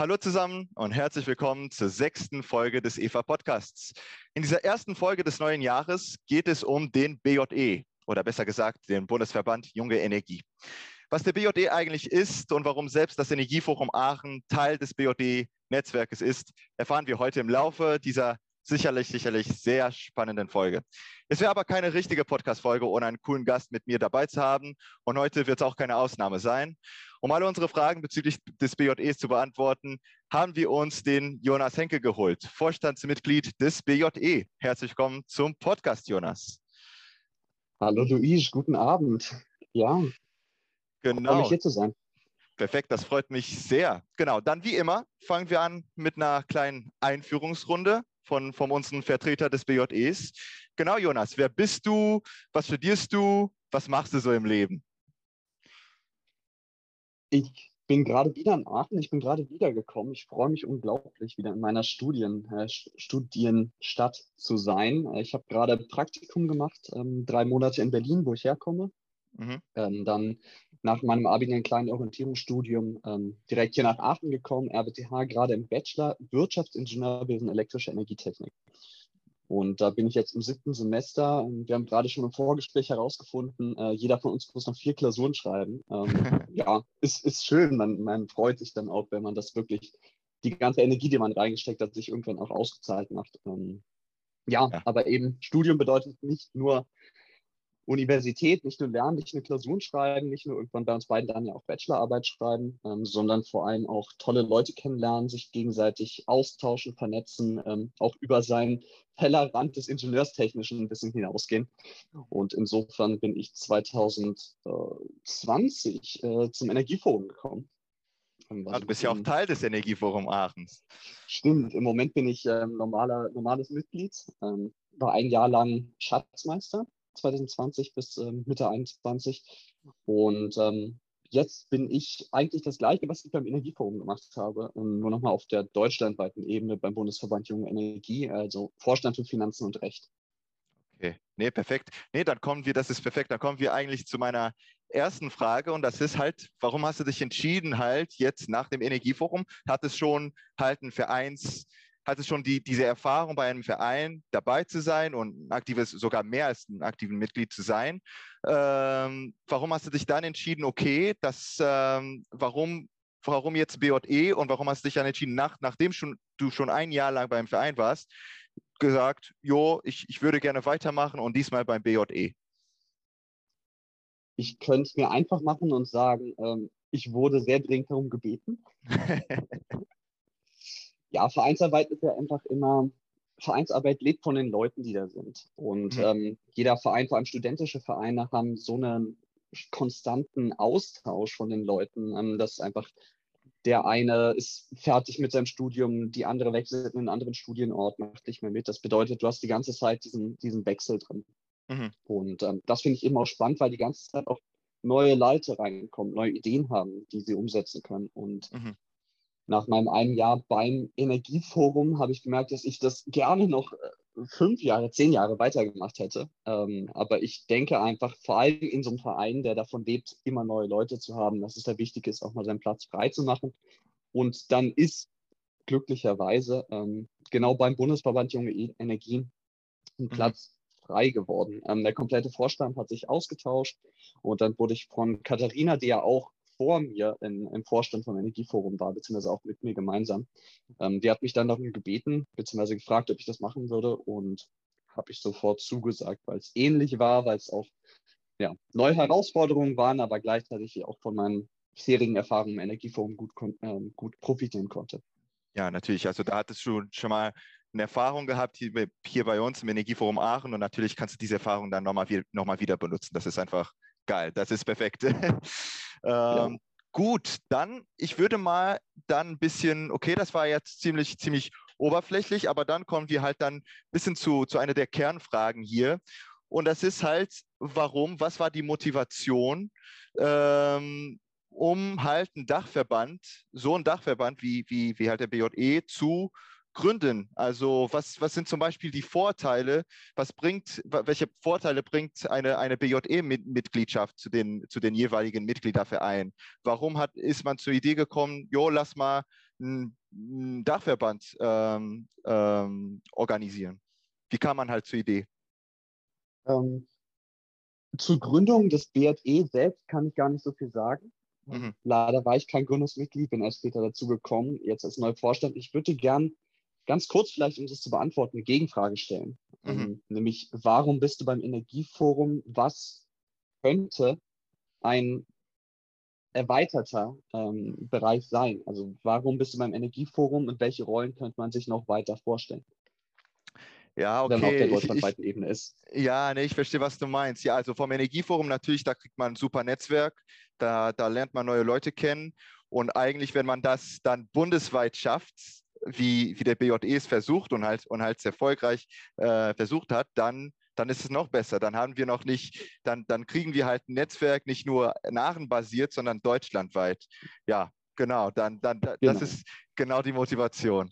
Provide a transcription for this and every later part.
Hallo zusammen und herzlich willkommen zur sechsten Folge des EVA Podcasts. In dieser ersten Folge des neuen Jahres geht es um den BJE oder besser gesagt den Bundesverband Junge Energie. Was der BJE eigentlich ist und warum selbst das Energieforum Aachen Teil des BJE-Netzwerkes ist, erfahren wir heute im Laufe dieser sicherlich, sicherlich sehr spannenden Folge. Es wäre aber keine richtige Podcast-Folge, ohne einen coolen Gast mit mir dabei zu haben. Und heute wird es auch keine Ausnahme sein. Um alle unsere Fragen bezüglich des BJEs zu beantworten, haben wir uns den Jonas Henke geholt, Vorstandsmitglied des BJE. Herzlich willkommen zum Podcast, Jonas. Hallo Luis, guten Abend. Ja, genau. Hier zu sein. Perfekt, das freut mich sehr. Genau, dann wie immer fangen wir an mit einer kleinen Einführungsrunde von, von unserem Vertreter des BJEs. Genau, Jonas, wer bist du? Was studierst du? Was machst du so im Leben? Ich bin gerade wieder in Aachen. Ich bin gerade wiedergekommen. Ich freue mich unglaublich, wieder in meiner Studien, äh, Studienstadt zu sein. Ich habe gerade Praktikum gemacht, ähm, drei Monate in Berlin, wo ich herkomme. Mhm. Ähm, dann nach meinem Abi in ein kleines Orientierungsstudium ähm, direkt hier nach Aachen gekommen, RWTH, gerade im Bachelor Wirtschaftsingenieurwesen elektrische Energietechnik. Und da bin ich jetzt im siebten Semester. Wir haben gerade schon im Vorgespräch herausgefunden, äh, jeder von uns muss noch vier Klausuren schreiben. Ähm, ja, ist, ist schön. Man, man freut sich dann auch, wenn man das wirklich, die ganze Energie, die man reingesteckt hat, sich irgendwann auch ausgezahlt macht. Ähm, ja, ja, aber eben Studium bedeutet nicht nur Universität nicht nur lernen, nicht nur Klausuren schreiben, nicht nur irgendwann bei uns beiden dann ja auch Bachelorarbeit schreiben, ähm, sondern vor allem auch tolle Leute kennenlernen, sich gegenseitig austauschen, vernetzen, ähm, auch über seinen Tellerrand des Ingenieurstechnischen ein bisschen hinausgehen. Und insofern bin ich 2020 äh, zum Energieforum gekommen. Ähm, ah, du bist ja auch Teil des Energieforum Aachens. Stimmt, im Moment bin ich ähm, normaler, normales Mitglied, ähm, war ein Jahr lang Schatzmeister 2020 bis ähm, Mitte 21. Und ähm, jetzt bin ich eigentlich das Gleiche, was ich beim Energieforum gemacht habe, ähm, nur nochmal auf der deutschlandweiten Ebene beim Bundesverband Junge Energie, also Vorstand für Finanzen und Recht. Okay, nee, perfekt. Nee, dann kommen wir, das ist perfekt, dann kommen wir eigentlich zu meiner ersten Frage und das ist halt, warum hast du dich entschieden, halt jetzt nach dem Energieforum, hat es schon halt ein Vereins, hattest schon die, diese Erfahrung bei einem Verein dabei zu sein und ein aktives, sogar mehr als ein aktiven Mitglied zu sein. Ähm, warum hast du dich dann entschieden, okay, das, ähm, warum, warum jetzt BJE und warum hast du dich dann entschieden, nach, nachdem schon, du schon ein Jahr lang beim Verein warst, gesagt, jo, ich, ich würde gerne weitermachen und diesmal beim BJE? Ich könnte es mir einfach machen und sagen, ähm, ich wurde sehr dringend darum gebeten. ja, Vereinsarbeit ist ja einfach immer, Vereinsarbeit lebt von den Leuten, die da sind. Und mhm. ähm, jeder Verein, vor allem studentische Vereine, haben so einen konstanten Austausch von den Leuten, ähm, dass einfach der eine ist fertig mit seinem Studium, die andere wechselt in einen anderen Studienort, macht nicht mehr mit. Das bedeutet, du hast die ganze Zeit diesen, diesen Wechsel drin. Mhm. Und ähm, das finde ich immer auch spannend, weil die ganze Zeit auch neue Leute reinkommen, neue Ideen haben, die sie umsetzen können. Und mhm nach meinem einen Jahr beim Energieforum habe ich gemerkt, dass ich das gerne noch äh, fünf Jahre, zehn Jahre weitergemacht hätte. Ähm, aber ich denke einfach, vor allem in so einem Verein, der davon lebt, immer neue Leute zu haben, dass es da wichtig ist, auch mal seinen Platz frei zu machen. Und dann ist glücklicherweise ähm, genau beim Bundesverband Junge e-, Energie ein mhm. Platz frei geworden. Ähm, der komplette Vorstand hat sich ausgetauscht und dann wurde ich von Katharina, die ja auch vor mir in, im Vorstand vom Energieforum war, beziehungsweise auch mit mir gemeinsam. Ähm, die hat mich dann darum gebeten, beziehungsweise gefragt, ob ich das machen würde und habe ich sofort zugesagt, weil es ähnlich war, weil es auch ja, neue Herausforderungen waren, aber gleichzeitig auch von meinen bisherigen Erfahrungen im Energieforum gut, äh, gut profitieren konnte. Ja, natürlich. Also da hattest du schon mal eine Erfahrung gehabt hier, bei uns im Energieforum Aachen und natürlich kannst du diese Erfahrung dann nochmal noch wieder benutzen. Das ist einfach geil. Das ist perfekt. Ähm, ja. Gut, dann, ich würde mal dann ein bisschen, okay, das war jetzt ziemlich, ziemlich oberflächlich, aber dann kommen wir halt dann ein bisschen zu, zu einer der Kernfragen hier. Und das ist halt, warum, was war die Motivation, ähm, um halt einen Dachverband, so einen Dachverband wie, wie, wie halt der BJE zu gründen? Also was, was sind zum Beispiel die Vorteile? Was bringt, welche Vorteile bringt eine, eine BJE-Mitgliedschaft zu den, zu den jeweiligen Mitgliedervereinen? Warum hat, ist man zur Idee gekommen, jo, lass mal einen Dachverband ähm, ähm, organisieren? Wie kam man halt zur Idee? Ähm, zur Gründung des BRE selbst kann ich gar nicht so viel sagen. Mhm. Leider war ich kein Gründungsmitglied, bin erst später dazu gekommen, jetzt als neuer Vorstand. Ich würde gern ganz kurz vielleicht, um das zu beantworten, eine Gegenfrage stellen. Mhm. Ähm, nämlich, warum bist du beim Energieforum? Was könnte ein erweiterter ähm, Bereich sein? Also warum bist du beim Energieforum und welche Rollen könnte man sich noch weiter vorstellen? Ja, okay. Wenn man auf der deutschlandweiten Ebene ist. Ja, nee, ich verstehe, was du meinst. Ja, also vom Energieforum natürlich, da kriegt man ein super Netzwerk, da, da lernt man neue Leute kennen. Und eigentlich, wenn man das dann bundesweit schafft, wie, wie der BJE es versucht und halt, und halt erfolgreich äh, versucht hat, dann, dann ist es noch besser. Dann haben wir noch nicht, dann, dann kriegen wir halt ein Netzwerk nicht nur nachenbasiert, sondern deutschlandweit. Ja, genau, dann, dann genau. das ist genau die Motivation.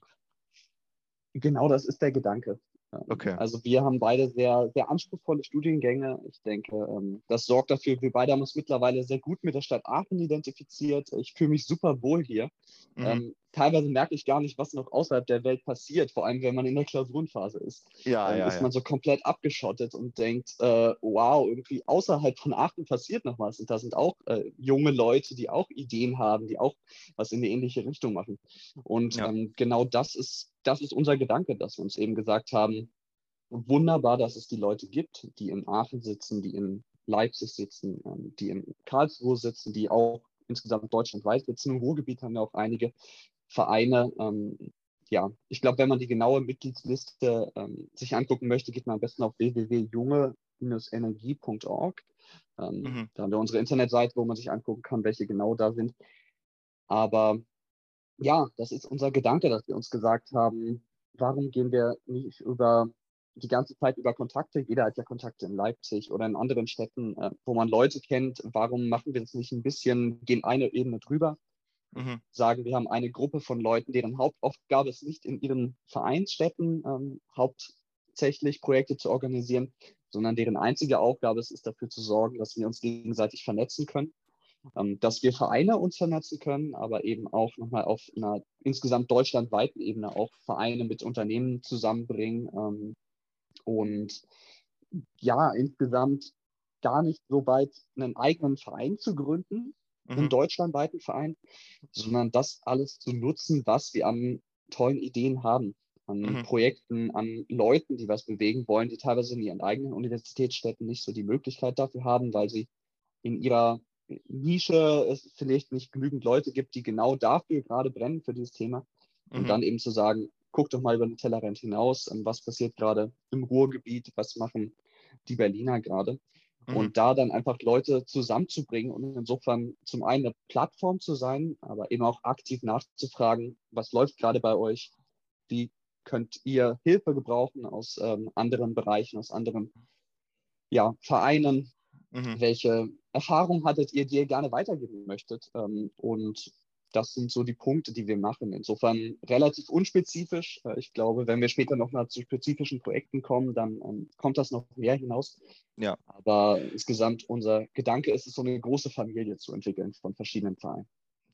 Genau, das ist der Gedanke. Okay. Also wir haben beide sehr, sehr anspruchsvolle Studiengänge. Ich denke, ähm, das sorgt dafür, wir beide haben uns mittlerweile sehr gut mit der Stadt Aachen identifiziert. Ich fühle mich super wohl hier. Mhm. Ähm, teilweise merke ich gar nicht, was noch außerhalb der Welt passiert, vor allem wenn man in der Klausurenphase ist. Ja, ähm, ja, ist ja. man so komplett abgeschottet und denkt, äh, wow, irgendwie außerhalb von Aachen passiert noch was. Und da sind auch äh, junge Leute, die auch Ideen haben, die auch was in eine ähnliche Richtung machen. Und ja. ähm, genau das ist das ist unser Gedanke, dass wir uns eben gesagt haben, wunderbar, dass es die Leute gibt, die in Aachen sitzen, die in Leipzig sitzen, ähm, die in Karlsruhe sitzen, die auch insgesamt deutschlandweit sitzen. Im Ruhrgebiet haben wir auch einige Vereine. Ähm, ja, ich glaube, wenn man die genaue Mitgliedsliste ähm, sich angucken möchte, geht man am besten auf www.junge-energie.org. Ähm, mhm. Da haben wir unsere Internetseite, wo man sich angucken kann, welche genau da sind. Aber ja, das ist unser Gedanke, dass wir uns gesagt haben, warum gehen wir nicht über die ganze Zeit über Kontakte? Jeder hat ja Kontakte in Leipzig oder in anderen Städten, äh, wo man Leute kennt. Warum machen wir das nicht ein bisschen, gehen eine Ebene drüber? Mhm. Sagen, wir haben eine Gruppe von Leuten, deren Hauptaufgabe ist nicht in ihren Vereinsstädten ähm, hauptsächlich Projekte zu organisieren, sondern deren einzige Aufgabe ist, ist dafür zu sorgen, dass wir uns gegenseitig vernetzen können dass wir Vereine uns vernetzen können, aber eben auch nochmal auf einer insgesamt deutschlandweiten Ebene auch Vereine mit Unternehmen zusammenbringen ähm, und ja, insgesamt gar nicht so weit einen eigenen Verein zu gründen, mhm. einen deutschlandweiten Verein, sondern das alles zu nutzen, was wir an tollen Ideen haben, an mhm. Projekten, an Leuten, die was bewegen wollen, die teilweise in ihren eigenen Universitätsstädten nicht so die Möglichkeit dafür haben, weil sie in ihrer Nische es vielleicht nicht genügend Leute gibt, die genau dafür gerade brennen für dieses Thema. Und mhm. dann eben zu sagen, guck doch mal über den Tellerrand hinaus, was passiert gerade im Ruhrgebiet, was machen die Berliner gerade. Mhm. Und da dann einfach Leute zusammenzubringen und insofern zum einen eine Plattform zu sein, aber eben auch aktiv nachzufragen, was läuft gerade bei euch, wie könnt ihr Hilfe gebrauchen aus ähm, anderen Bereichen, aus anderen ja, Vereinen, mhm. welche Erfahrung hattet ihr, die ihr gerne weitergeben möchtet. Ähm, und das sind so die Punkte, die wir machen. Insofern relativ unspezifisch. Äh, ich glaube, wenn wir später noch mal zu spezifischen Projekten kommen, dann ähm, kommt das noch mehr hinaus. Ja. Aber insgesamt unser Gedanke ist es, so eine große Familie zu entwickeln von verschiedenen Vereinen.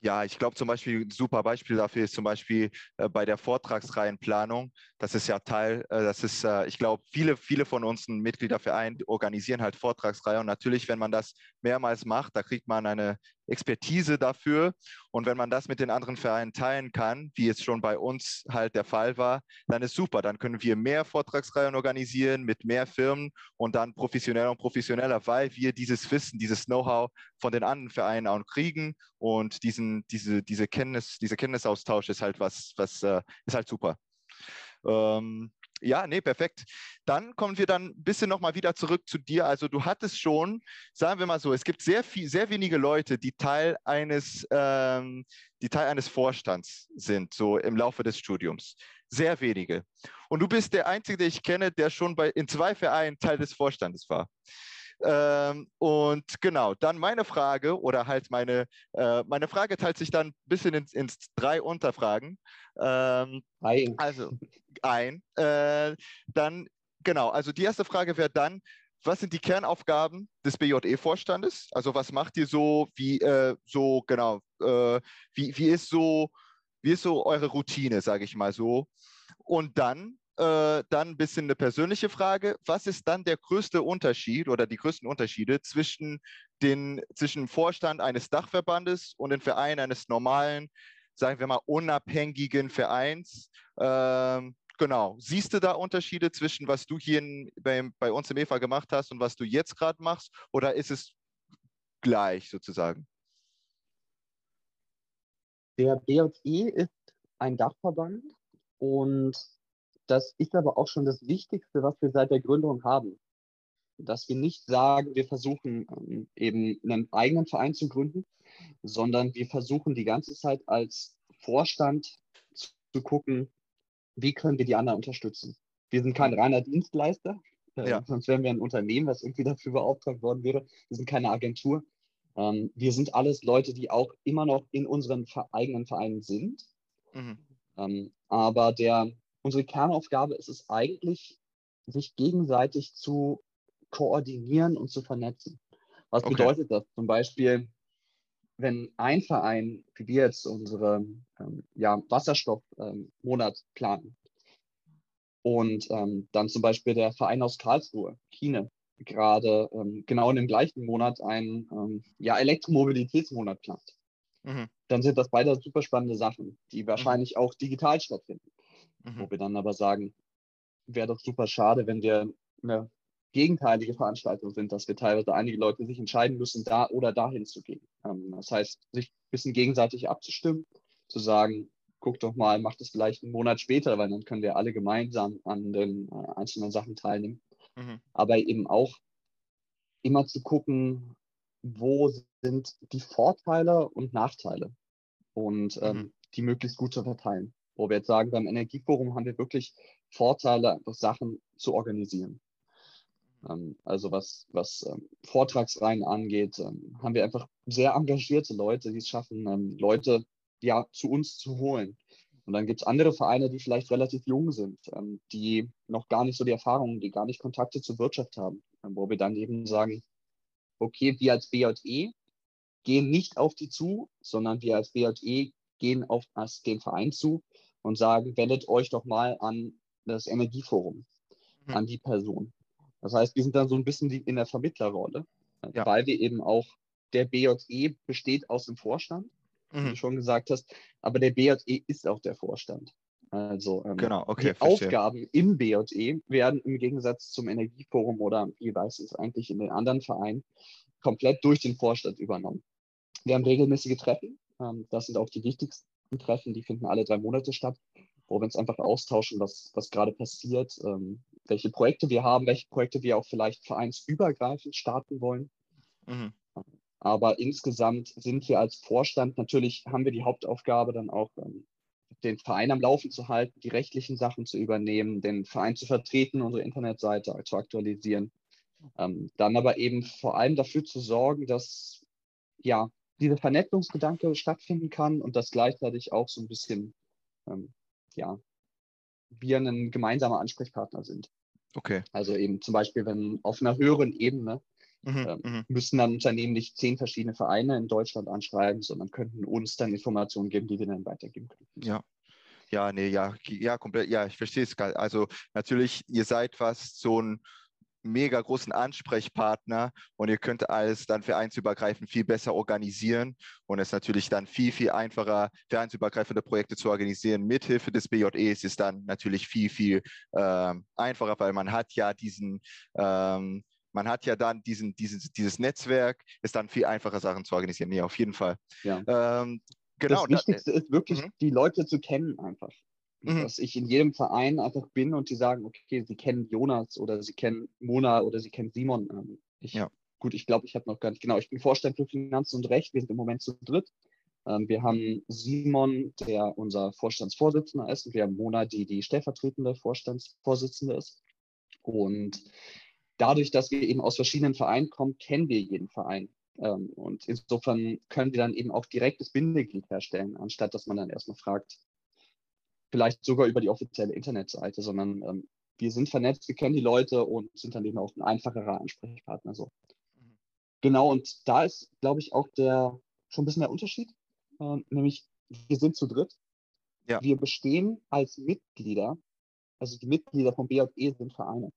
Ja, ich glaube zum Beispiel, ein super Beispiel dafür ist zum Beispiel äh, bei der Vortragsreihenplanung. Das ist ja Teil, äh, das ist, äh, ich glaube, viele, viele von uns ein Mitgliederverein organisieren halt Vortragsreihen. Und natürlich, wenn man das mehrmals macht, da kriegt man eine Expertise dafür. Und wenn man das mit den anderen Vereinen teilen kann, wie es schon bei uns halt der Fall war, dann ist super. Dann können wir mehr Vortragsreihen organisieren mit mehr Firmen und dann professioneller und professioneller, weil wir dieses Wissen, dieses Know-how von den anderen Vereinen auch kriegen und diesen, diese, diese Kenntnis, dieser Kenntnisaustausch ist halt was, was äh, ist halt super. Ähm, ja, nee, perfekt. Dann kommen wir dann ein bisschen nochmal wieder zurück zu dir. Also du hattest schon, sagen wir mal so, es gibt sehr viel, sehr wenige Leute, die Teil eines, ähm, die Teil eines Vorstands sind, so im Laufe des Studiums. Sehr wenige. Und du bist der Einzige, den ich kenne, der schon bei, in zwei Vereinen Teil des Vorstandes war. Ähm, und genau, dann meine Frage oder halt meine, äh, meine Frage teilt sich dann ein bisschen ins, ins drei Unterfragen. Ähm, ein. Also ein. Äh, dann, genau, also die erste Frage wäre dann, was sind die Kernaufgaben des BJE-Vorstandes? Also was macht ihr so, wie äh, so, genau, äh, wie, wie ist so wie ist so eure Routine, sage ich mal so? Und dann, äh, dann ein bisschen eine persönliche Frage. Was ist dann der größte Unterschied oder die größten Unterschiede zwischen, den, zwischen dem Vorstand eines Dachverbandes und dem Verein eines normalen, sagen wir mal, unabhängigen Vereins? Ähm, genau. Siehst du da Unterschiede zwischen, was du hier in, bei, bei uns im EFA gemacht hast und was du jetzt gerade machst? Oder ist es gleich sozusagen? Der BJE ist ein Dachverband und das ist aber auch schon das Wichtigste, was wir seit der Gründung haben. Dass wir nicht sagen, wir versuchen ähm, eben einen eigenen Verein zu gründen, sondern wir versuchen die ganze Zeit als Vorstand zu, zu gucken, wie können wir die anderen unterstützen. Wir sind kein reiner Dienstleister, äh, ja. sonst wären wir ein Unternehmen, was irgendwie dafür beauftragt worden wäre. Wir sind keine Agentur. Ähm, wir sind alles Leute, die auch immer noch in unseren eigenen Vereinen sind. Mhm. Ähm, aber der, unsere Kernaufgabe ist es eigentlich, sich gegenseitig zu koordinieren und zu vernetzen. Was okay. bedeutet das? Zum Beispiel, wenn ein Verein, wie wir jetzt unsere ähm, ja, Wasserstoffmonat ähm, planen, und ähm, dann zum Beispiel der Verein aus Karlsruhe, Kine, gerade ähm, genau in dem gleichen Monat einen ähm, ja, Elektromobilitätsmonat plant. Mhm. Dann sind das beide super spannende Sachen, die mhm. wahrscheinlich mhm. auch digital stattfinden. Mhm. Wo wir dann aber sagen, wäre doch super schade, wenn wir eine gegenteilige Veranstaltung sind, dass wir teilweise einige Leute sich entscheiden müssen, da oder dahin zu gehen. Ähm, das heißt, sich ein bisschen gegenseitig abzustimmen, zu sagen, guck doch mal, mach das vielleicht einen Monat später, weil dann können wir alle gemeinsam an den äh, einzelnen Sachen teilnehmen. Mhm. Aber eben auch immer zu gucken, wo sind die Vorteile und Nachteile und ähm, mhm. die möglichst gut zu verteilen. Wo wir jetzt sagen, beim Energieforum haben wir wirklich Vorteile, einfach Sachen zu organisieren. Ähm, also was, was ähm, Vortragsreihen angeht, ähm, haben wir einfach sehr engagierte Leute, die es schaffen, Leute ja zu uns zu holen. Und dann gibt es andere Vereine, die vielleicht relativ jung sind, die noch gar nicht so die Erfahrungen, die gar nicht Kontakte zur Wirtschaft haben, wo wir dann eben sagen, okay, wir als BJE gehen nicht auf die zu, sondern wir als BJE gehen auf den Verein zu und sagen, wendet euch doch mal an das Energieforum, mhm. an die Person. Das heißt, wir sind dann so ein bisschen die, in der Vermittlerrolle, ja. weil wir eben auch, der BJE besteht aus dem Vorstand mhm. wie du schon gesagt hast. Aber der BJE ist auch der Vorstand. Also ähm, genau, okay, die verstehe. Aufgaben im BJE werden im Gegensatz zum Energieforum oder wie weiß es eigentlich in den anderen Vereinen komplett durch den Vorstand übernommen. Wir haben regelmäßige Treffen. Ähm, das sind auch die wichtigsten Treffen. Die finden alle drei Monate statt, wo wir uns einfach austauschen, was, was gerade passiert, ähm, welche Projekte wir haben, welche Projekte wir auch vielleicht vereinsübergreifend starten wollen. Mhm. Aber insgesamt sind wir als Vorstand natürlich, haben wir die Hauptaufgabe dann auch, ähm, den Verein am Laufen zu halten, die rechtlichen Sachen zu übernehmen, den Verein zu vertreten, unsere Internetseite zu aktualisieren. Ähm, dann aber eben vor allem dafür zu sorgen, dass ja dieser Vernetzungsgedanke stattfinden kann und dass gleichzeitig auch so ein bisschen ähm, ja wir ein gemeinsamer Ansprechpartner sind. Okay. Also eben zum Beispiel, wenn auf einer höheren Ebene Mhm, ähm, mhm, müssen dann Unternehmen nicht zehn verschiedene Vereine in Deutschland anschreiben, sondern könnten uns dann Informationen geben, die wir dann weitergeben können. Ja. Ja, nee, ja, ja, komplett, ja, ich verstehe es gerade. Also natürlich, ihr seid fast so ein mega großen Ansprechpartner und ihr könnt alles dann vereinsübergreifend viel besser organisieren und es ist natürlich dann viel, viel einfacher, vereinsübergreifende Projekte zu organisieren. Mithilfe des BJEs ist dann natürlich viel, viel ähm, einfacher, weil man hat ja diesen ähm, man hat ja dann diesen, dieses, dieses Netzwerk, ist dann viel einfacher, Sachen zu organisieren. Nee, auf jeden Fall. Ja. Ähm, genau. Das Wichtigste ist wirklich, mhm. die Leute zu kennen einfach. Mhm. Dass ich in jedem Verein einfach bin und die sagen, okay, sie kennen Jonas oder sie kennen Mona oder sie kennen Simon. Ähm, ich, ja. Gut, ich glaube, ich habe noch gar nicht, genau, ich bin Vorstand für Finanzen und Recht, wir sind im Moment zu dritt. Ähm, wir haben Simon, der unser Vorstandsvorsitzender ist, und wir haben Mona, die die stellvertretende Vorstandsvorsitzende ist. Und dadurch, dass wir eben aus verschiedenen Vereinen kommen, kennen wir jeden Verein. Ähm, und insofern können wir dann eben auch direkt das Bindeglied herstellen, anstatt dass man dann erstmal fragt, vielleicht sogar über die offizielle Internetseite, sondern ähm, wir sind vernetzt, wir kennen die Leute und sind dann eben auch ein einfacherer Ansprechpartner. So. Mhm. Genau, und da ist, glaube ich, auch der schon ein bisschen der Unterschied, äh, nämlich wir sind zu dritt. Ja. Wir bestehen als Mitglieder, also die Mitglieder vom BJE sind Vereine.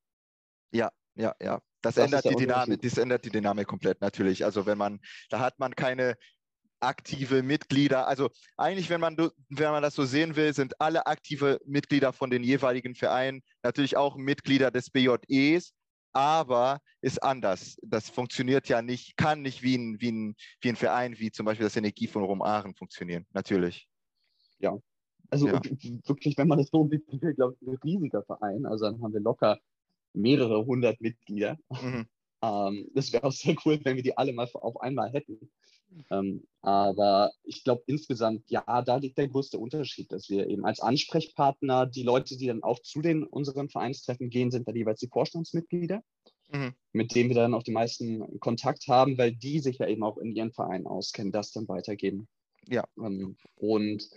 Ja, ja, ja. Das, das ändert die Dynamik, das ändert die Dynamik komplett natürlich. Also wenn man, da hat man keine aktive Mitglieder. Also eigentlich, wenn man, wenn man das so sehen will, sind alle aktive Mitglieder von den jeweiligen Vereinen natürlich auch Mitglieder des BJEs, aber ist anders. Das funktioniert ja nicht, kann nicht wie ein, wie ein, wie ein Verein, wie zum Beispiel das Energieforum Aachen funktionieren, natürlich. Ja, also ja. wirklich, wenn man das so sieht, glaube ich, ein riesiger Verein. Also dann haben wir locker mehrere hundert Mitglieder. Mhm. Ähm, das wäre auch sehr cool, wenn wir die alle mal auf einmal hätten. Ähm, aber ich glaube insgesamt, ja, da liegt der größte Unterschied, dass wir eben als Ansprechpartner, die Leute, die dann auch zu den unseren Vereinstreffen gehen, sind dann jeweils die Vorstandsmitglieder, mhm. mit denen wir dann auch die meisten Kontakt haben, weil die sich ja eben auch in ihren Vereinen auskennen, das dann weitergeben. Ja. Ähm, und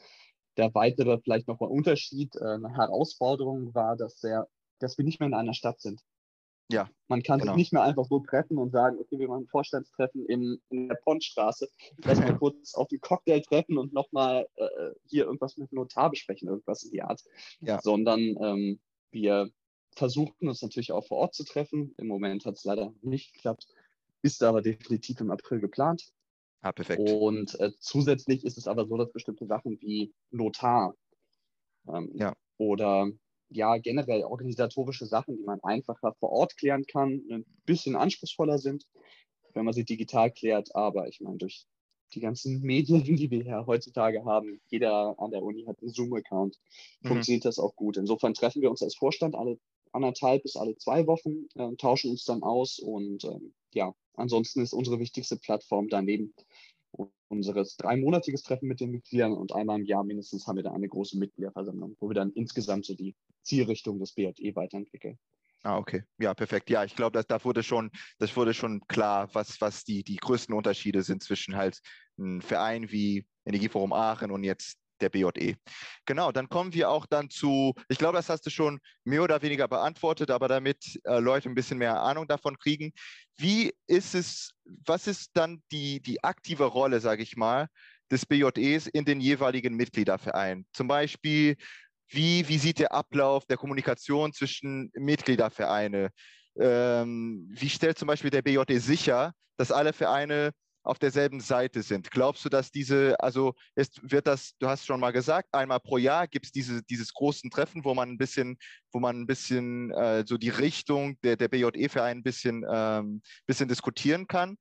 der weitere, vielleicht nochmal Unterschied, äh, eine Herausforderung war, dass, der, dass wir nicht mehr in einer Stadt sind. Ja. Man kann genau. sich nicht mehr einfach so treffen und sagen, okay, wir machen ein Vorstandstreffen in, in der Pontstraße, vielleicht mal kurz auf den Cocktail treffen und nochmal äh, hier irgendwas mit dem Notar besprechen, irgendwas in die Art. Ja. Sondern ähm, wir versuchen uns natürlich auch vor Ort zu treffen. Im Moment hat es leider nicht geklappt, ist aber definitiv im April geplant. Ah, perfekt. Und äh, zusätzlich ist es aber so, dass bestimmte Sachen wie Notar ähm, ja. oder ja generell organisatorische Sachen, die man einfacher vor Ort klären kann, ein bisschen anspruchsvoller sind, wenn man sie digital klärt. Aber ich meine, durch die ganzen Medien, die wir ja heutzutage haben, jeder an der Uni hat einen Zoom-Account, mhm. funktioniert das auch gut. Insofern treffen wir uns als Vorstand alle anderthalb bis alle zwei Wochen, äh, tauschen uns dann aus und ähm, ja, ansonsten ist unsere wichtigste Plattform daneben unseres dreimonatiges Treffen mit den Mitgliedern und einmal im Jahr mindestens haben wir da eine große Mitgliederversammlung, wo wir dann insgesamt so die Zielrichtung des BJE weiterentwickeln. Ah, okay. Ja, perfekt. Ja, ich glaube, dass da wurde schon, das wurde schon klar, was, was die, die größten Unterschiede sind zwischen halt einem Verein wie Energieforum Aachen und jetzt der BJE. Genau, dann kommen wir auch dann zu, ich glaube, das hast du schon mehr oder weniger beantwortet, aber damit äh, Leute ein bisschen mehr Ahnung davon kriegen. Wie ist es, was ist dann die, die aktive Rolle, sage ich mal, des BJEs in den jeweiligen Mitgliedervereinen? Zum Beispiel, wie, wie sieht der Ablauf der Kommunikation zwischen Mitgliedervereine? Ähm, wie stellt zum Beispiel der BJE sicher, dass alle Vereine auf derselben Seite sind. Glaubst du, dass diese, also ist, wird das, du hast schon mal gesagt, einmal pro Jahr gibt es diese, dieses großen Treffen, wo man ein bisschen, wo man ein bisschen äh, so die Richtung der, der BJE-Verein ein bisschen, ähm, bisschen diskutieren kann.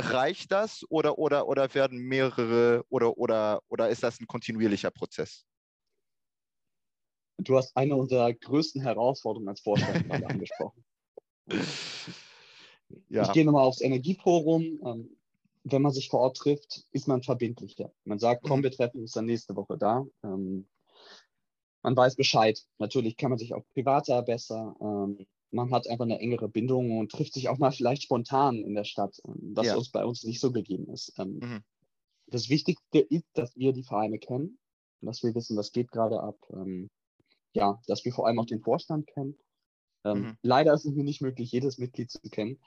Reicht das oder, oder, oder werden mehrere oder, oder, oder ist das ein kontinuierlicher Prozess? Du hast eine unserer größten Herausforderungen als Vorstand angesprochen. Ja. Ich gehe nochmal aufs Energieforum. Wenn man sich vor Ort trifft, ist man verbindlicher. Man sagt, komm, mhm. wir treffen uns dann nächste Woche da. Ähm, man weiß Bescheid. Natürlich kann man sich auch privater besser. Ähm, man hat einfach eine engere Bindung und trifft sich auch mal vielleicht spontan in der Stadt, ähm, was ja. uns bei uns nicht so gegeben ist. Ähm, mhm. Das Wichtigste ist, dass wir die Vereine kennen, dass wir wissen, was geht gerade ab. Ähm, ja, dass wir vor allem auch den Vorstand kennen ähm, mhm. Leider ist es mir nicht möglich, jedes Mitglied zu kennen.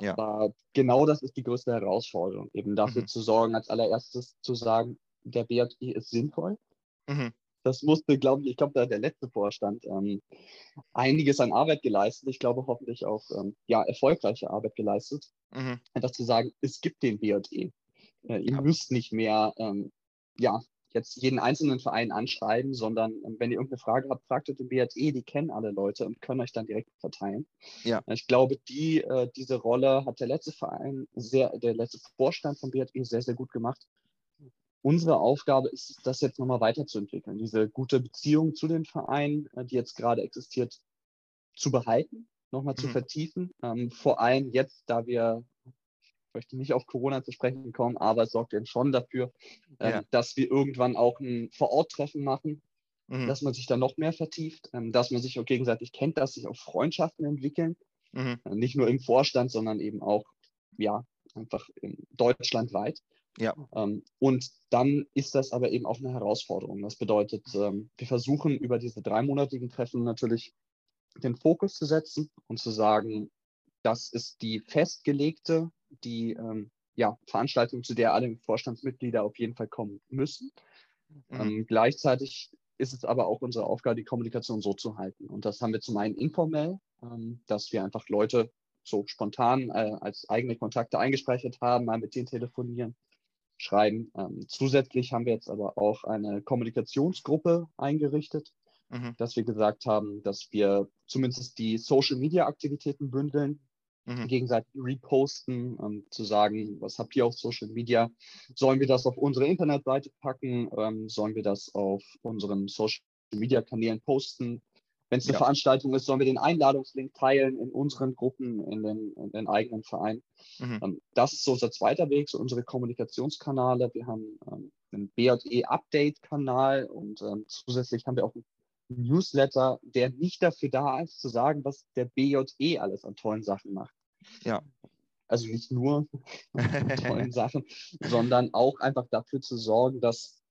Ja. Aber genau das ist die größte Herausforderung, eben dafür mhm. zu sorgen, als allererstes zu sagen, der BJI ist sinnvoll. Mhm. Das musste, glaube ich, ich glaube, da hat der letzte Vorstand ähm, einiges an Arbeit geleistet. Ich glaube, hoffentlich auch ja, erfolgreiche Arbeit geleistet. Mhm. Einfach zu sagen, es gibt den BJE. Äh, ihr ja. müsst nicht mehr ähm, ja, jetzt jeden einzelnen Verein anschreiben, sondern ähm, wenn ihr irgendeine Frage habt, fragt ihr den BRE, die kennen alle Leute und können euch dann direkt verteilen. Ja. Ich glaube, die, äh, diese Rolle hat der letzte Verein sehr, der letzte Vorstand von BRE sehr, sehr gut gemacht. Unsere Aufgabe ist das jetzt nochmal weiterzuentwickeln, diese gute Beziehung zu den Vereinen, äh, die jetzt gerade existiert, zu behalten, nochmal mhm. zu vertiefen. Ähm, vor allem jetzt, da wir möchte nicht auf Corona zu sprechen kommen, aber es sorgt eben schon dafür, ähm, ja. dass wir irgendwann auch ein Vor-Ort-Treffen machen, mhm. dass man sich da noch mehr vertieft, ähm, dass man sich auch gegenseitig kennt, dass sich auch Freundschaften entwickeln. Mhm. Äh, nicht nur im Vorstand, sondern eben auch, ja, einfach deutschlandweit. Ja. Ähm, und dann ist das aber eben auch eine Herausforderung. Das bedeutet, ähm, wir versuchen über diese dreimonatigen Treffen natürlich den Fokus zu setzen und zu sagen, das ist die festgelegte die ähm, ja, Veranstaltung, zu der alle Vorstandsmitglieder auf jeden Fall kommen müssen. Mhm. Ähm, gleichzeitig ist es aber auch unsere Aufgabe, die Kommunikation so zu halten. Und das haben wir zum einen informell, ähm, dass wir einfach Leute so spontan äh, als eigene Kontakte eingespeichert haben, mal mit denen telefonieren, schreiben. Ähm, zusätzlich haben wir jetzt aber auch eine Kommunikationsgruppe eingerichtet, mhm. dass wir gesagt haben, dass wir zumindest die Social-Media-Aktivitäten bündeln, mhm. gegenseitig reposten, um zu sagen, was habt ihr auf Social Media? Sollen wir das auf unsere Internetseite packen? Ähm, sollen wir das auf unseren Social Media Kanälen posten? Wenn es eine ja. Veranstaltung ist, sollen wir den Einladungslink teilen in unseren Gruppen, in den, in den eigenen Verein. Mhm. Ähm, das ist so unser zweiter Weg, so unsere Kommunikationskanäle. Wir haben ähm, einen BJE-Update-Kanal und ähm, zusätzlich haben wir auch einen Newsletter, der nicht dafür da ist, zu sagen, was der BJE alles an tollen Sachen macht. Ja. Also nicht nur tollen Sachen, sondern auch einfach dafür zu sorgen, dass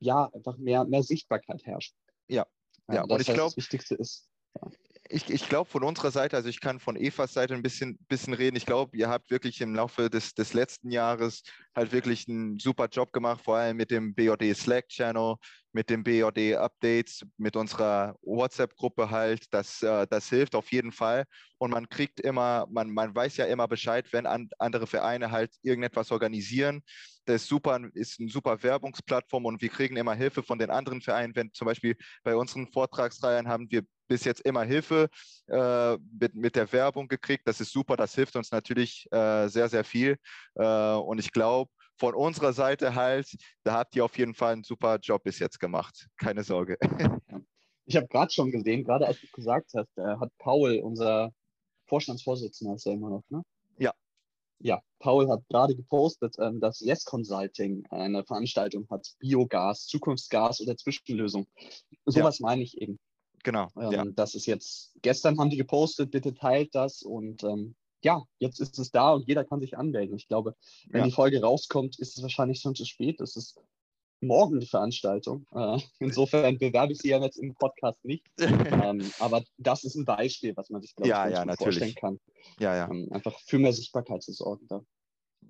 ja einfach mehr, mehr Sichtbarkeit herrscht. Ja, ja, und ich glaube, das Wichtigste ist. Ja. Ich, ich glaube von unserer Seite, also ich kann von Evas Seite ein bisschen, bisschen reden. Ich glaube, ihr habt wirklich im Laufe des, des letzten Jahres halt wirklich einen super Job gemacht, vor allem mit dem BOD Slack Channel, mit dem BOD Updates, mit unserer WhatsApp-Gruppe halt. Das, äh, das hilft auf jeden Fall. Und man kriegt immer, man, man weiß ja immer Bescheid, wenn an, andere Vereine halt irgendetwas organisieren. Das ist super, ist eine super Werbungsplattform und wir kriegen immer Hilfe von den anderen Vereinen. Wenn zum Beispiel bei unseren Vortragsreihen haben wir bis jetzt immer Hilfe äh, mit, mit der Werbung gekriegt. Das ist super, das hilft uns natürlich äh, sehr, sehr viel. Äh, und ich glaube, von unserer Seite halt, da habt ihr auf jeden Fall einen super Job bis jetzt gemacht. Keine Sorge. Ich habe gerade schon gesehen, gerade als du gesagt hast, äh, hat Paul, unser Vorstandsvorsitzender, ist er immer noch, ne? Ja. Ja, Paul hat gerade gepostet, ähm, dass Yes Consulting eine Veranstaltung hat, Biogas, Zukunftsgas oder Zwischenlösung. Sowas ja. meine ich eben. Genau. Ähm, ja. Das ist jetzt, gestern haben die gepostet, bitte teilt das und ähm, ja, jetzt ist es da und jeder kann sich anmelden. Ich glaube, wenn ja. die Folge rauskommt, ist es wahrscheinlich schon zu spät. Es ist morgen die Veranstaltung. Äh, insofern bewerbe ich sie ja jetzt im Podcast nicht. ähm, aber das ist ein Beispiel, was man sich, glaube ja, ich, ja, vorstellen kann. Ja, ja. Ähm, einfach für mehr Sichtbarkeit zu sorgen. Da.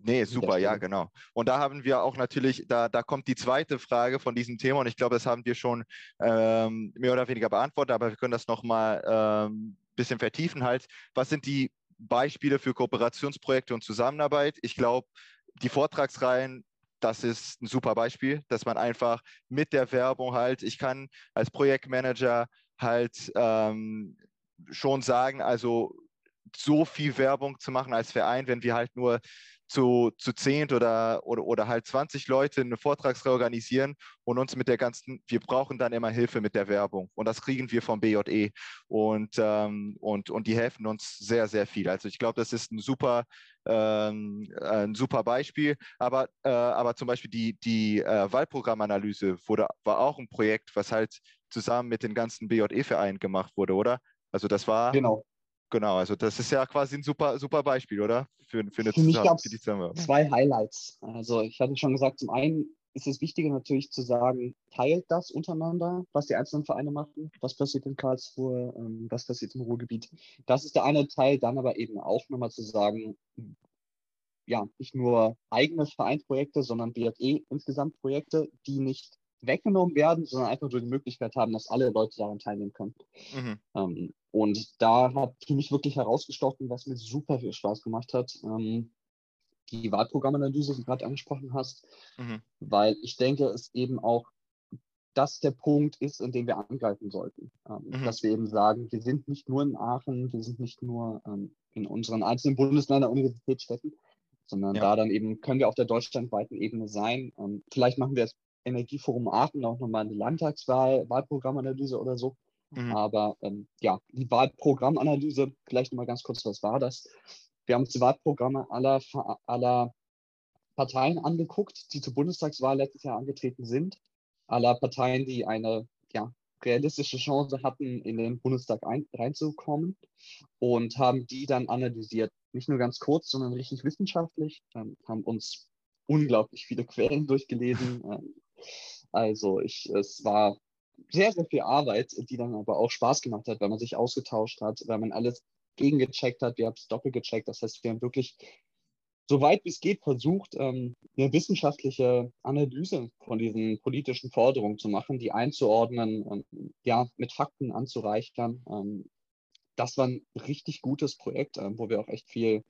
Nee, super, ja, genau. Und da haben wir auch natürlich, da, da kommt die zweite Frage von diesem Thema und ich glaube, das haben wir schon ähm, mehr oder weniger beantwortet, aber wir können das nochmal ein ähm, bisschen vertiefen halt. Was sind die Beispiele für Kooperationsprojekte und Zusammenarbeit? Ich glaube, die Vortragsreihen, das ist ein super Beispiel, dass man einfach mit der Werbung halt, ich kann als Projektmanager halt ähm, schon sagen, also so viel Werbung zu machen als Verein, wenn wir halt nur zu, zu zehnt oder, oder, oder halt 20 Leute eine Vortragsreihe organisieren und uns mit der ganzen, wir brauchen dann immer Hilfe mit der Werbung und das kriegen wir vom BJE und, ähm, und, und die helfen uns sehr, sehr viel. Also ich glaube, das ist ein super, ähm, ein super Beispiel, aber, äh, aber zum Beispiel die, die äh, Wahlprogrammanalyse wurde, war auch ein Projekt, was halt zusammen mit den ganzen BJE-Vereinen gemacht wurde, oder? Also das war genau. Genau, also das ist ja quasi ein super, super Beispiel, oder? Für, für, eine für mich gab es zwei Highlights. Also ich hatte schon gesagt, zum einen ist es wichtiger natürlich zu sagen, teilt das untereinander, was die einzelnen Vereine machen, was passiert in Karlsruhe, ähm, was passiert im Ruhrgebiet. Das ist der eine Teil, dann aber eben auch nochmal zu sagen, ja, nicht nur eigene Vereinsprojekte, sondern BJE insgesamt Projekte, die nicht weggenommen werden, sondern einfach nur die Möglichkeit haben, dass alle Leute daran teilnehmen können. Mhm. Ähm, und da hat für mich wirklich herausgestochen, was mir super viel Spaß gemacht hat, ähm, die Wahlprogrammanalyse, die du gerade angesprochen hast, mhm. weil ich denke, es eben auch das der Punkt ist, in dem wir angreifen sollten. Ähm, mhm. Dass wir eben sagen, wir sind nicht nur in Aachen, wir sind nicht nur ähm, in unseren einzelnen Bundesländern, Universitätsstädten, sondern ja. da dann eben können wir auf der deutschlandweiten Ebene sein. Ähm, vielleicht machen wir das Energieforum Aachen auch nochmal eine Landtagswahl, Wahlprogrammanalyse oder so. Mhm. Aber ähm, ja, die Wahlprogrammanalyse, vielleicht nochmal ganz kurz, was war das? Wir haben uns die Wahlprogramme aller, aller Parteien angeguckt, die zur Bundestagswahl letztes Jahr angetreten sind. Aller Parteien, die eine ja, realistische Chance hatten, in den Bundestag ein, reinzukommen und haben die dann analysiert. Nicht nur ganz kurz, sondern richtig wissenschaftlich, ähm, haben uns unglaublich viele Quellen durchgelesen. Ähm, also ich, es war sehr, sehr viel Arbeit, die dann aber auch Spaß gemacht hat, weil man sich ausgetauscht hat, weil man alles gegengecheckt hat, wir haben es doppelt gecheckt. Das heißt, wir haben wirklich soweit wie es geht, versucht, ähm, eine wissenschaftliche Analyse von diesen politischen Forderungen zu machen, die einzuordnen, ähm, ja, mit Fakten anzureichern. Ähm, das war ein richtig gutes Projekt, äh, wo wir auch echt viel,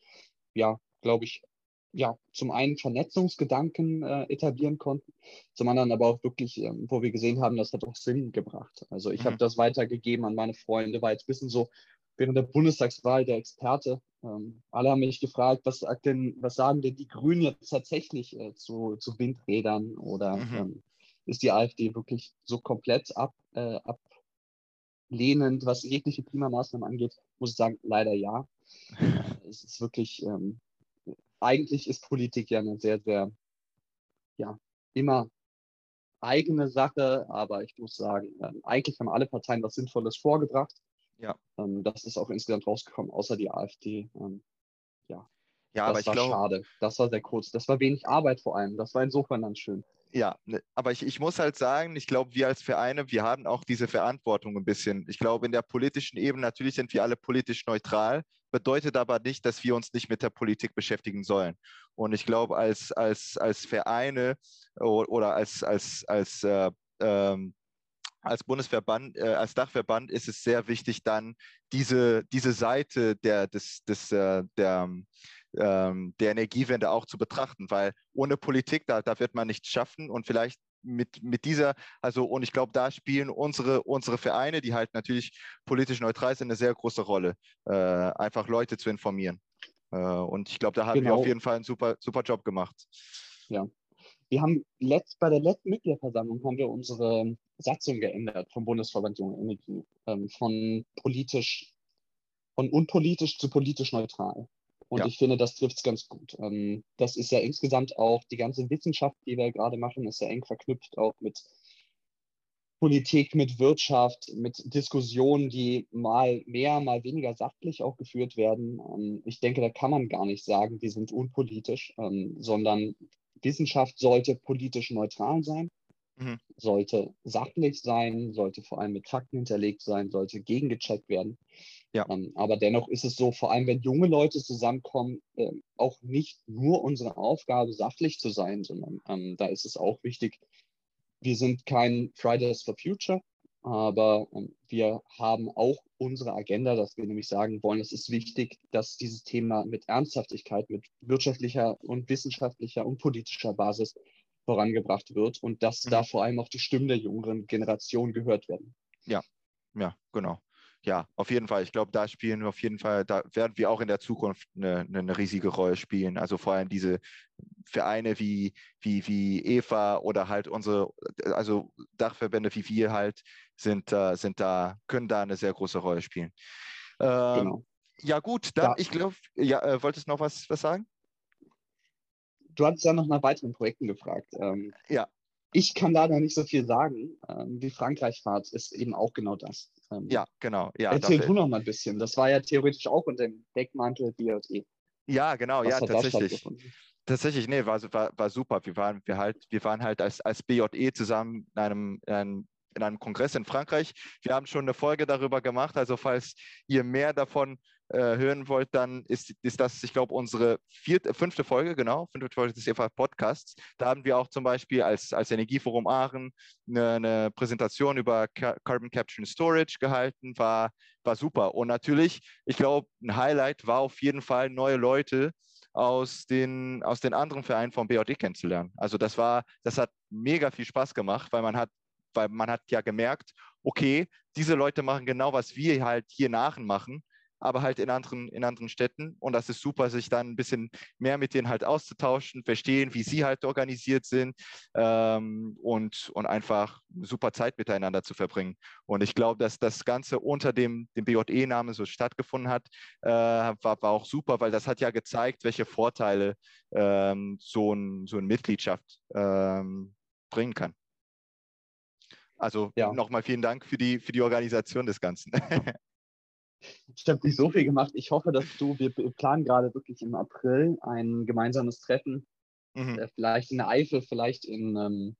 ja, glaube ich, ja, zum einen Vernetzungsgedanken äh, etablieren konnten, zum anderen aber auch wirklich, ähm, wo wir gesehen haben, das hat auch Sinn gebracht. Also ich mhm. habe das weitergegeben an meine Freunde, war jetzt ein bisschen so während der Bundestagswahl der Experte. Ähm, alle haben mich gefragt, was, denn, was sagen denn die Grünen jetzt tatsächlich äh, zu, zu Windrädern oder mhm. ähm, ist die AfD wirklich so komplett ab, äh, ablehnend, was jegliche Klimamaßnahmen angeht? Muss ich sagen, leider ja. es ist wirklich, ähm, eigentlich ist Politik ja eine sehr, sehr, ja, immer eigene Sache, aber ich muss sagen, äh, eigentlich haben alle Parteien was Sinnvolles vorgebracht. Ja. Ähm, das ist auch insgesamt rausgekommen, außer die AfD. Ähm, ja. Ja, das aber ich war glaube. schade. Das war sehr kurz. Das war wenig Arbeit vor allem. Das war insofern dann schön. Ja, ne, aber ich, ich muss halt sagen, ich glaube, wir als Vereine, wir haben auch diese Verantwortung ein bisschen. Ich glaube, in der politischen Ebene, natürlich sind wir alle politisch neutral, bedeutet aber nicht, dass wir uns nicht mit der Politik beschäftigen sollen. Und ich glaube, als, als, als Vereine oder als, als, als äh, ähm, als Bundesverband, äh, als Dachverband ist es sehr wichtig, dann diese, diese Seite der, des, des, äh, der, ähm, der Energiewende auch zu betrachten, weil ohne Politik, da, da wird man nichts schaffen und vielleicht mit, mit dieser, also und ich glaube, da spielen unsere, unsere Vereine, die halt natürlich politisch neutral sind, eine sehr große Rolle, äh, einfach Leute zu informieren. Äh, und ich glaube, da haben genau. wir auf jeden Fall einen super, super Job gemacht. Ja. Wir haben letzt, bei der letzten Mitgliederversammlung haben wir unsere Satzung geändert vom Bundesverband Junge Energie, ähm, von politisch, von unpolitisch zu politisch neutral. Und ja. ich finde, das trifft es ganz gut. Ähm, das ist ja insgesamt auch die ganze Wissenschaft, die wir gerade machen, ist ja eng verknüpft auch mit Politik, mit Wirtschaft, mit Diskussionen, die mal mehr, mal weniger sachlich auch geführt werden. Ähm, ich denke, da kann man gar nicht sagen, die sind unpolitisch, ähm, sondern Wissenschaft sollte politisch neutral sein, mhm. sollte sachlich sein, sollte vor allem mit Fakten hinterlegt sein, sollte gegengecheckt werden. Ja. Ähm, aber dennoch ist es so, vor allem wenn junge Leute zusammenkommen, äh, auch nicht nur unsere Aufgabe, sachlich zu sein, sondern ähm, da ist es auch wichtig, wir sind kein Fridays for Future, aber ähm, wir haben auch unsere Agenda, dass wir nämlich sagen wollen, es ist wichtig, dass dieses Thema mit Ernsthaftigkeit, mit wirtschaftlicher und wissenschaftlicher und politischer Basis vorangebracht wird und dass mhm. da vor allem auch die Stimmen der jüngeren Generation gehört werden. Ja, ja, genau ja, auf jeden Fall. Ich glaube, da spielen wir auf jeden Fall, da werden wir auch in der Zukunft eine, eine riesige Rolle spielen. Also vor allem diese Vereine wie, wie, wie EVA oder halt unsere, also Dachverbände wie wir halt, sind, äh, sind da, können da eine sehr große Rolle spielen. Ähm, genau. Ja, gut, dann, ja. ich glaube, ja, äh, wolltest du noch was, was sagen? Du hattest ja noch nach weiteren Projekten gefragt. Ähm, ja. Ich kann da noch nicht so viel sagen. Ähm, die Frankreich-Fahrt ist eben auch genau das. Ähm, ja, genau. Ja, erzähl du noch mal ein bisschen. Das war ja theoretisch auch unter dem Deckmantel BJE. Ja, genau, Was ja, tatsächlich. Tatsächlich, nee, war, war, war super. Wir waren, wir halt, wir waren halt als, als BJE zusammen in einem, in einem in einem Kongress in Frankreich. Wir haben schon eine Folge darüber gemacht. Also falls ihr mehr davon äh, hören wollt, dann ist, ist das, ich glaube, unsere vierte, fünfte Folge, genau, fünfte Folge des EFA Podcasts. Da haben wir auch zum Beispiel als, als Energieforum Aachen eine, eine Präsentation über Carbon Capture and Storage gehalten. War, war super. Und natürlich, ich glaube, ein Highlight war auf jeden Fall neue Leute aus den, aus den anderen Vereinen vom BJD kennenzulernen. Also das war, das hat mega viel Spaß gemacht, weil man hat weil man hat ja gemerkt, okay, diese Leute machen genau, was wir halt hier nachmachen, aber halt in anderen, in anderen Städten. Und das ist super, sich dann ein bisschen mehr mit denen halt auszutauschen, verstehen, wie sie halt organisiert sind ähm, und, und einfach super Zeit miteinander zu verbringen. Und ich glaube, dass das Ganze unter dem, dem BJE-Namen so stattgefunden hat, äh, war, war auch super, weil das hat ja gezeigt, welche Vorteile ähm, so, ein, so eine Mitgliedschaft ähm, bringen kann. Also ja. nochmal vielen Dank für die, für die Organisation des Ganzen. Ich habe nicht so viel gemacht. Ich hoffe, dass du, wir planen gerade wirklich im April ein gemeinsames Treffen, mhm. Äh, vielleicht in der Eifel, vielleicht in, ähm,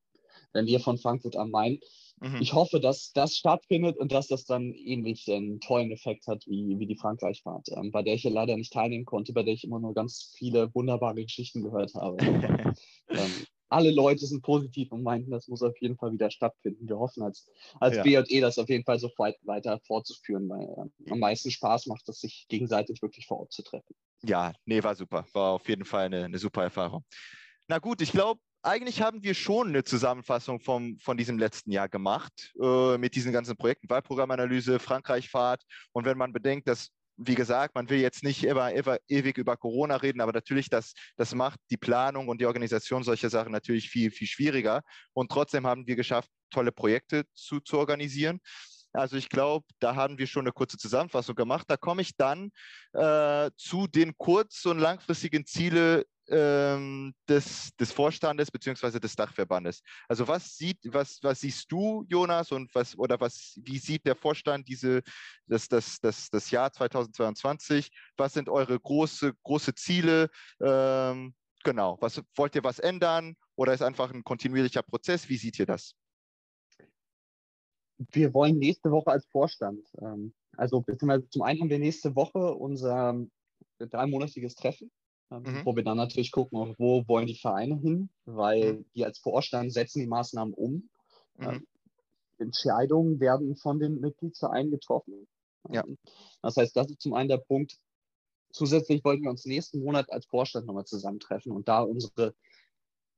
der Nähe von Frankfurt am Main. Mhm. Ich hoffe, dass das stattfindet und dass das dann ähnlich einen tollen Effekt hat wie, wie die Frankreichfahrt, ähm, bei der ich ja leider nicht teilnehmen konnte, bei der ich immer nur ganz viele wunderbare Geschichten gehört habe. ähm, alle Leute sind positiv und meinten, das muss auf jeden Fall wieder stattfinden. Wir hoffen als, als ja. BJE das auf jeden Fall so weit weiter fortzuführen, weil äh, am meisten Spaß macht es, sich gegenseitig wirklich vor Ort zu treffen. Ja, nee, war super. War auf jeden Fall eine, eine super Erfahrung. Na gut, ich glaube, eigentlich haben wir schon eine Zusammenfassung vom, von diesem letzten Jahr gemacht, äh, mit diesen ganzen Projekten, Wahlprogrammanalyse, Frankreichfahrt. Und wenn man bedenkt, dass, wie gesagt, man will jetzt nicht immer, immer ewig über Corona reden, aber natürlich, das, das macht die Planung und die Organisation solcher Sachen natürlich viel, viel schwieriger. Und trotzdem haben wir geschafft, tolle Projekte zu, zu organisieren. Also ich glaube, da haben wir schon eine kurze Zusammenfassung gemacht. Da komme ich dann äh, zu den kurz- und langfristigen Zielen ähm, des, des Vorstandes bzw. des Dachverbandes. Also was sieht, was, was siehst du, Jonas, und was oder was, wie sieht der Vorstand diese, das, das, das, das Jahr 2022? Was sind eure große, große Ziele? Ähm, genau, was wollt ihr was ändern oder ist einfach ein kontinuierlicher Prozess? Wie seht ihr das? Wir wollen nächste Woche als Vorstand, ähm, also beziehungsweise zum einen haben wir nächste Woche unser dreimonatiges Treffen, ähm, mhm. wo wir dann natürlich gucken, wo wollen die Vereine hin, weil mhm. die als Vorstand setzen die Maßnahmen um. Mhm. Ähm, Entscheidungen werden von den Mitgliedsvereinen getroffen. Ja. Ähm, das heißt, das ist zum einen der Punkt. Zusätzlich wollten wir uns nächsten Monat als Vorstand nochmal zusammentreffen und da unsere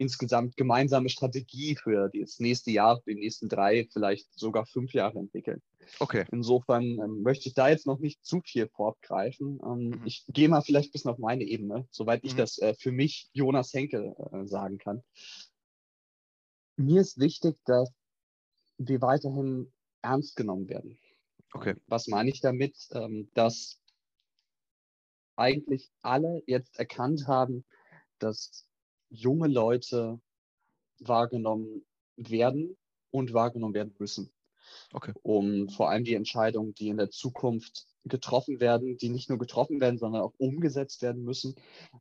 insgesamt gemeinsame Strategie für das nächste Jahr, die nächsten drei, vielleicht sogar fünf Jahre entwickeln. Okay. Insofern ähm, möchte ich da jetzt noch nicht zu viel vorgreifen. Ähm, mhm. Ich gehe mal vielleicht ein bisschen auf meine Ebene, soweit ich mhm. das äh, für mich, Jonas Henke, äh, sagen kann. Mir ist wichtig, dass wir weiterhin ernst genommen werden. Okay. Was meine ich damit? Ähm, dass eigentlich alle jetzt erkannt haben, dass junge Leute wahrgenommen werden und wahrgenommen werden müssen. Okay. Um vor allem die Entscheidungen, die in der Zukunft getroffen werden, die nicht nur getroffen werden, sondern auch umgesetzt werden müssen,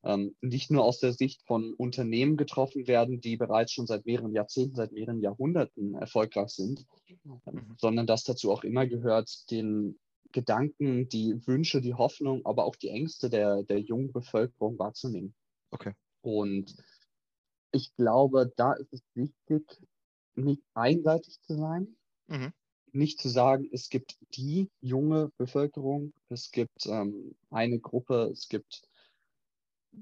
ähm, nicht nur aus der Sicht von Unternehmen getroffen werden, die bereits schon seit mehreren Jahrzehnten, seit mehreren Jahrhunderten erfolgreich sind, ähm, mhm. sondern dass dazu auch immer gehört, den Gedanken, die Wünsche, die Hoffnung, aber auch die Ängste der, der jungen Bevölkerung wahrzunehmen. Okay. Und ich glaube, da ist es wichtig, nicht einseitig zu sein, mhm. nicht zu sagen, es gibt die junge Bevölkerung, es gibt ähm, eine Gruppe, es gibt,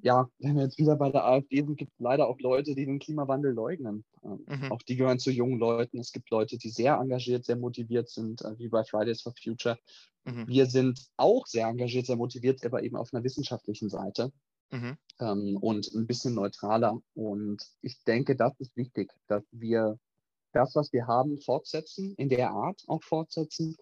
ja, wenn wir jetzt wieder bei der AfD sind, gibt es leider auch Leute, die den Klimawandel leugnen. Ähm, mhm. Auch die gehören zu jungen Leuten. Es gibt Leute, die sehr engagiert, sehr motiviert sind, äh, wie bei Fridays for Future. Mhm. Wir sind auch sehr engagiert, sehr motiviert, aber eben auf einer wissenschaftlichen Seite. Mhm. Ähm, und ein bisschen neutraler. Und ich denke, das ist wichtig, dass wir das, was wir haben, fortsetzen, in der Art auch fortsetzen,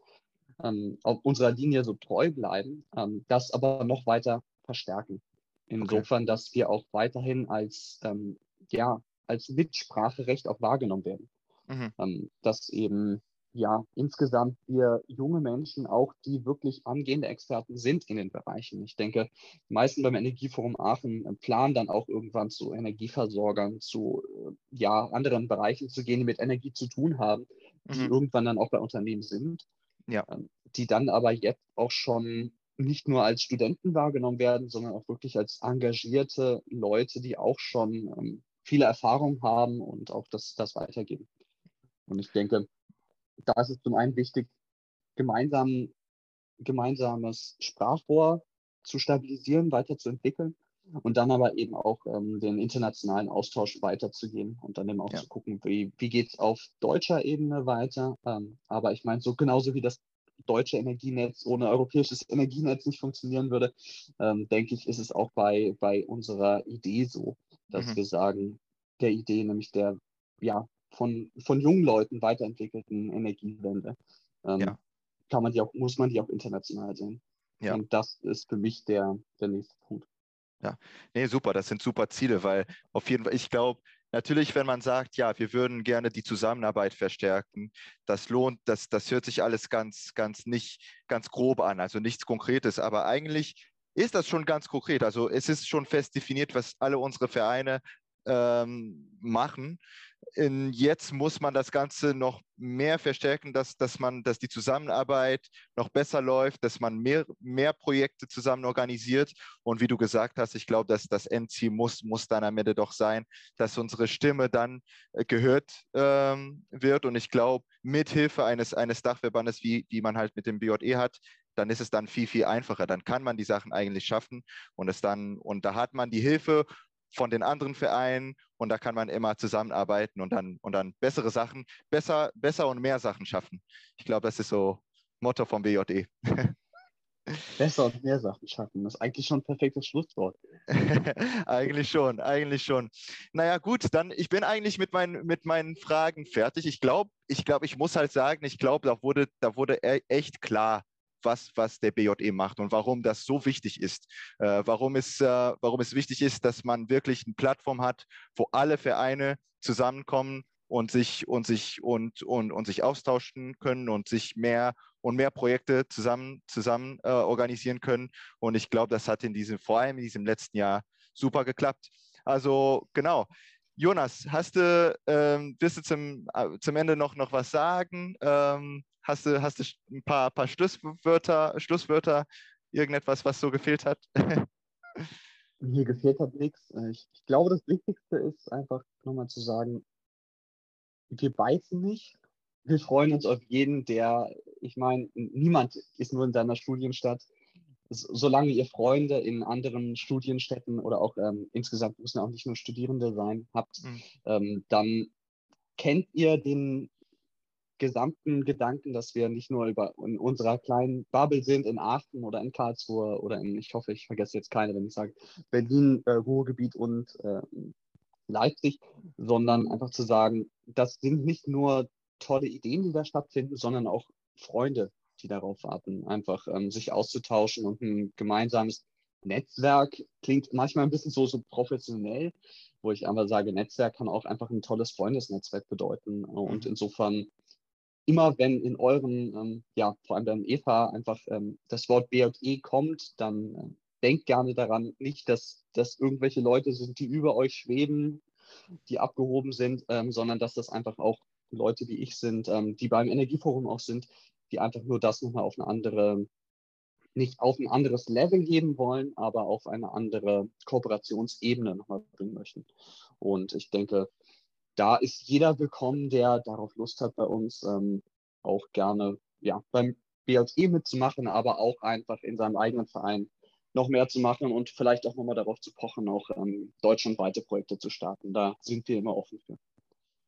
ähm, auf unserer Linie so treu bleiben, ähm, das aber noch weiter verstärken. Insofern, okay. dass wir auch weiterhin als, ähm, ja, als Mitspracherecht auch wahrgenommen werden. Mhm. Ähm, dass eben ja, insgesamt wir junge Menschen auch, die wirklich angehende Experten sind in den Bereichen. Ich denke, die meisten beim Energieforum Aachen äh, planen dann auch irgendwann zu Energieversorgern, zu äh, ja, anderen Bereichen zu gehen, die mit Energie zu tun haben, die mhm. irgendwann dann auch bei Unternehmen sind, ja. Ähm, die dann aber jetzt auch schon nicht nur als Studenten wahrgenommen werden, sondern auch wirklich als engagierte Leute, die auch schon ähm, viele Erfahrung haben und auch das, das weitergeben. Und ich denke, da ist es zum einen wichtig, gemeinsam, gemeinsames Sprachrohr zu stabilisieren, weiterzuentwickeln und dann aber eben auch ähm, den internationalen Austausch weiterzugehen und dann eben auch ja. zu gucken, wie, wie geht es auf deutscher Ebene weiter. Ähm, aber ich meine, so genauso wie das deutsche Energienetz ohne europäisches Energienetz nicht funktionieren würde, ähm, denke ich, ist es auch bei, bei unserer Idee so, dass mhm. wir sagen, der Idee, nämlich der ja, von, von jungen Leuten weiterentwickelten Energiewende, ähm, ja. kann man die auch, muss man die auch international sehen. Ja. Und das ist für mich der, der nächste Punkt. Ja, nee, super, das sind super Ziele, weil auf jeden Fall, ich glaube, natürlich, wenn man sagt, ja, wir würden gerne die Zusammenarbeit verstärken, das lohnt, das, das hört sich alles ganz, ganz nicht, ganz grob an, also nichts Konkretes, aber eigentlich ist das schon ganz konkret. Also es ist schon fest definiert, was alle unsere Vereine ähm, machen. In, jetzt muss man das Ganze noch mehr verstärken, dass, dass, man, dass die Zusammenarbeit noch besser läuft, dass man mehr, mehr Projekte zusammen organisiert. Und wie du gesagt hast, ich glaube, dass das Endziel muss, muss dann am Ende doch sein, dass unsere Stimme dann äh, gehört ähm, wird. Und ich glaube, mit Hilfe eines, eines Dachverbandes, wie, wie man halt mit dem BJE hat, dann ist es dann viel, viel einfacher. Dann kann man die Sachen eigentlich schaffen und es dann, und da hat man die Hilfe von den anderen Vereinen und da kann man immer zusammenarbeiten und dann, und dann bessere Sachen, besser, besser und mehr Sachen schaffen. Ich glaube, das ist so Motto vom BJE. Besser und mehr Sachen schaffen. Das ist eigentlich schon ein perfektes Schlusswort. eigentlich schon, eigentlich schon. Naja, gut, dann ich bin eigentlich mit meinen, mit meinen Fragen fertig. Ich glaube, ich glaube, ich muss halt sagen, ich glaube, da wurde, da wurde e-, echt klar, was, was der BJE macht und warum das so wichtig ist. Äh, warum, es, äh, warum es wichtig ist, dass man wirklich eine Plattform hat, wo alle Vereine zusammenkommen und sich und sich und, und, und sich austauschen können und sich mehr und mehr Projekte zusammen, zusammen äh, organisieren können. Und ich glaube, das hat in diesem, vor allem in diesem letzten Jahr super geklappt. Also genau. Jonas, hast du, ähm, wirst du zum, äh, zum Ende noch, noch was sagen? Ähm, Hast du, hast du ein paar, paar Schlusswörter, Schlusswörter, irgendetwas, was so gefehlt hat? Mir gefehlt hat nichts. Äh, ich, ich glaube, das Wichtigste ist einfach nochmal zu sagen, wir beißen nicht. Wir freuen uns auf jeden, der, ich meine, niemand ist nur in deiner Studienstadt. Solange ihr Freunde in anderen Studienstädten oder auch ähm, insgesamt müssen auch nicht nur Studierende sein, habt, mhm. ähm, dann kennt ihr den gesamten Gedanken, dass wir nicht nur über in unserer kleinen Bubble sind in Aachen oder in Karlsruhe oder in, ich hoffe, ich vergesse jetzt keine, wenn ich sage Berlin, äh, Ruhrgebiet und äh, Leipzig, sondern einfach zu sagen, das sind nicht nur tolle Ideen, die da stattfinden, sondern auch Freunde, die darauf warten, einfach ähm, sich auszutauschen und ein gemeinsames Netzwerk klingt manchmal ein bisschen so, so professionell, wo ich einfach sage, Netzwerk kann auch einfach ein tolles Freundesnetzwerk bedeuten. Und mhm. insofern immer wenn in euren, ähm, ja, vor allem beim Eva einfach ähm, das Wort BJE kommt, dann äh, denkt gerne daran, nicht, dass das irgendwelche Leute sind, die über euch schweben, die abgehoben sind, ähm, sondern dass das einfach auch Leute wie ich sind, ähm, die beim Energieforum auch sind, die einfach nur das nochmal auf eine andere, nicht auf ein anderes Level geben wollen, aber auf eine andere Kooperationsebene nochmal bringen möchten. Und ich denke, da ist jeder willkommen, der darauf Lust hat, bei uns ähm, auch gerne ja, beim BLE mitzumachen, aber auch einfach in seinem eigenen Verein noch mehr zu machen und vielleicht auch nochmal darauf zu pochen, auch ähm, deutschlandweite Projekte zu starten. Da sind wir immer offen für.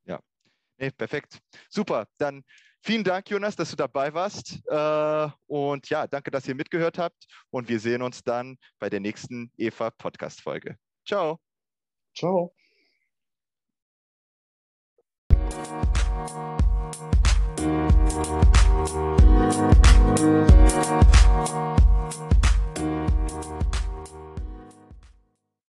Ja, nee, perfekt. Super. Dann vielen Dank, Jonas, dass du dabei warst. Äh, und ja, danke, dass ihr mitgehört habt. Und wir sehen uns dann bei der nächsten EVA-Podcast-Folge. Ciao. Ciao. Thank